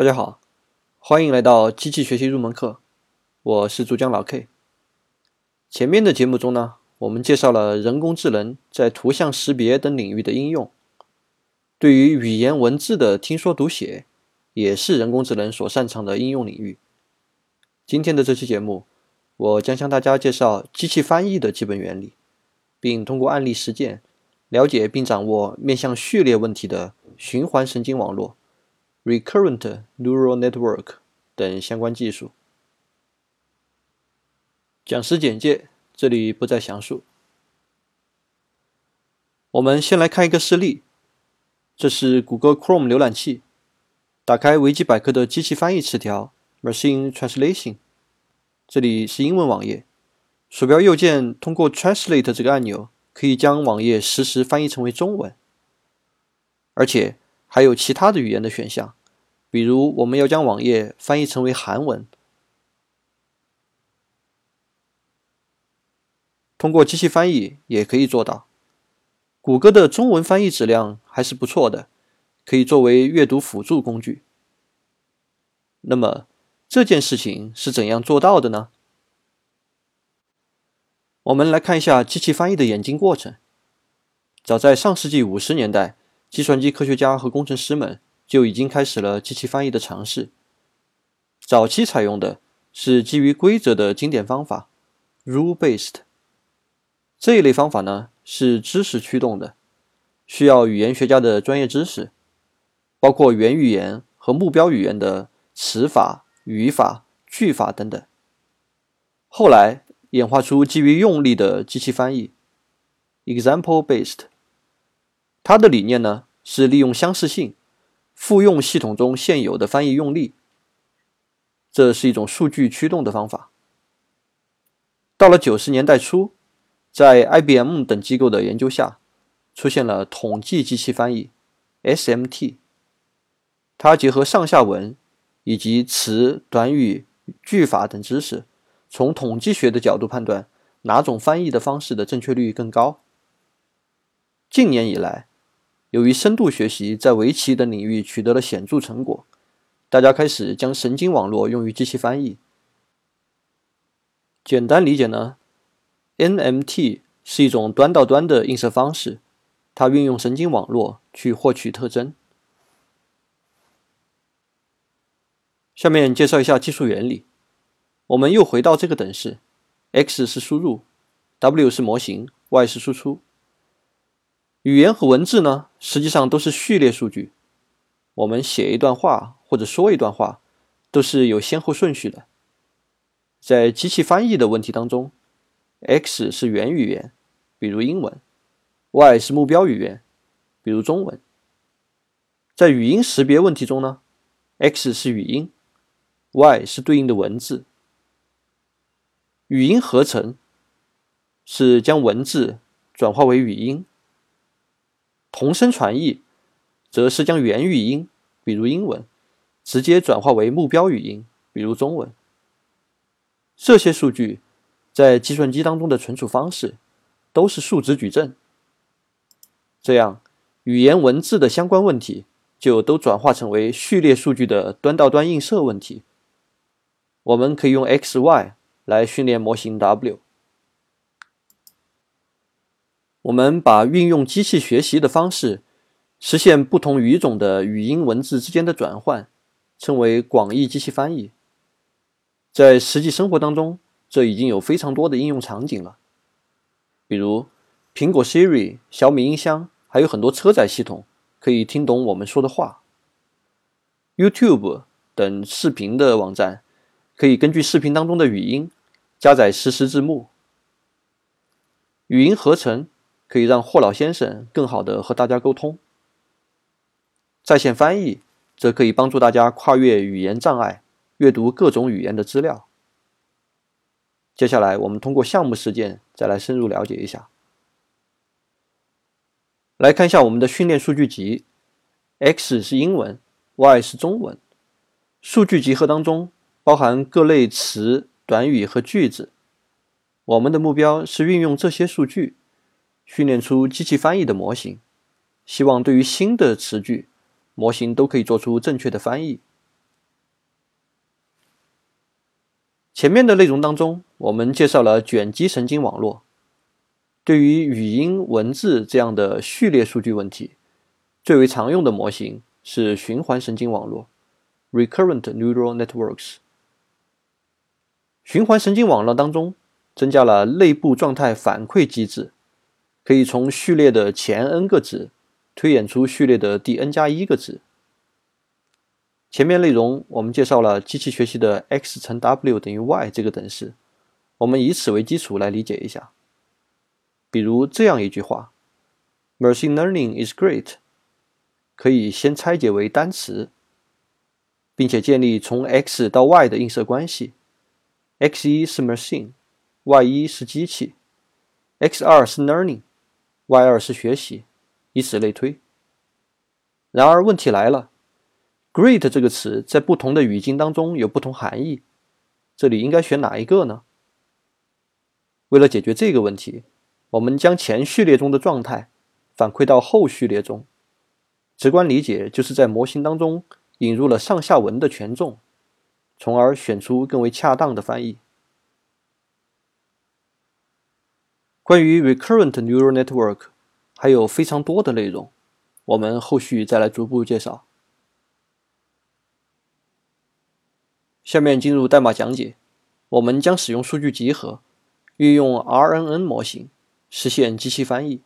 大家好，欢迎来到机器学习入门课，我是主讲老 K。前面的节目中呢，我们介绍了人工智能在图像识别等领域的应用，对于语言文字的听说读写，也是人工智能所擅长的应用领域。今天的这期节目，我将向大家介绍机器翻译的基本原理，并通过案例实践，了解并掌握面向序列问题的循环神经网络。Recurrent Neural Network 等相关技术。讲师简介，这里不再详述。我们先来看一个示例，这是谷歌 Chrome 浏览器，打开维基百科的机器翻译词条 Machine Translation，这里是英文网页，鼠标右键通过 Translate 这个按钮，可以将网页实时翻译成为中文，而且。还有其他的语言的选项，比如我们要将网页翻译成为韩文，通过机器翻译也可以做到。谷歌的中文翻译质量还是不错的，可以作为阅读辅助工具。那么这件事情是怎样做到的呢？我们来看一下机器翻译的演进过程。早在上世纪五十年代。计算机科学家和工程师们就已经开始了机器翻译的尝试。早期采用的是基于规则的经典方法，rule-based。这一类方法呢是知识驱动的，需要语言学家的专业知识，包括元语言和目标语言的词法、语法、句法等等。后来演化出基于用力的机器翻译，example-based。它的理念呢是利用相似性复用系统中现有的翻译用例，这是一种数据驱动的方法。到了九十年代初，在 IBM 等机构的研究下，出现了统计机器翻译 （SMT）。它结合上下文以及词、短语、句法等知识，从统计学的角度判断哪种翻译的方式的正确率更高。近年以来，由于深度学习在围棋等领域取得了显著成果，大家开始将神经网络用于机器翻译。简单理解呢，NMT 是一种端到端的映射方式，它运用神经网络去获取特征。下面介绍一下技术原理。我们又回到这个等式，x 是输入，w 是模型，y 是输出。语言和文字呢，实际上都是序列数据。我们写一段话或者说一段话，都是有先后顺序的。在机器翻译的问题当中，X 是原语言，比如英文；Y 是目标语言，比如中文。在语音识别问题中呢，X 是语音，Y 是对应的文字。语音合成是将文字转化为语音。同声传译，则是将原语音，比如英文，直接转化为目标语音，比如中文。这些数据在计算机当中的存储方式都是数值矩阵，这样语言文字的相关问题就都转化成为序列数据的端到端映射问题。我们可以用 X、Y 来训练模型 W。我们把运用机器学习的方式，实现不同语种的语音文字之间的转换，称为广义机器翻译。在实际生活当中，这已经有非常多的应用场景了。比如，苹果 Siri、小米音箱，还有很多车载系统可以听懂我们说的话。YouTube 等视频的网站可以根据视频当中的语音加载实时字幕。语音合成。可以让霍老先生更好的和大家沟通。在线翻译则可以帮助大家跨越语言障碍，阅读各种语言的资料。接下来，我们通过项目实践再来深入了解一下。来看一下我们的训练数据集，X 是英文，Y 是中文。数据集合当中包含各类词、短语和句子。我们的目标是运用这些数据。训练出机器翻译的模型希望对于新的词句模型都可以做出正确的翻译。前面的内容当中我们介绍了卷积神经网络对于语音文字这样的序列数据问题最为常用的模型是循环神经网络 recurrent neural networks 循环神经网络当中增加了内部状态反馈机制可以从序列的前 n 个值推演出序列的第 n 加一个值。前面内容我们介绍了机器学习的 x 乘 w 等于 y 这个等式，我们以此为基础来理解一下。比如这样一句话：“Machine learning is great。”可以先拆解为单词，并且建立从 x 到 y 的映射关系：x 一是 machine，y 一是机器；x 二是 learning y 二是学习，以此类推。然而问题来了，“great” 这个词在不同的语境当中有不同含义，这里应该选哪一个呢？为了解决这个问题。我们将前序列中的状态反馈到后序列中，直观理解就是在模型当中引入了上下文的权重，从而选出更为恰当的翻译。关于 recurrent neural network 还有非常多的内容，我们后续再来逐步介绍。下面进入代码讲解，我们将使用数据集合，运用 RNN 模型。实现机器翻译。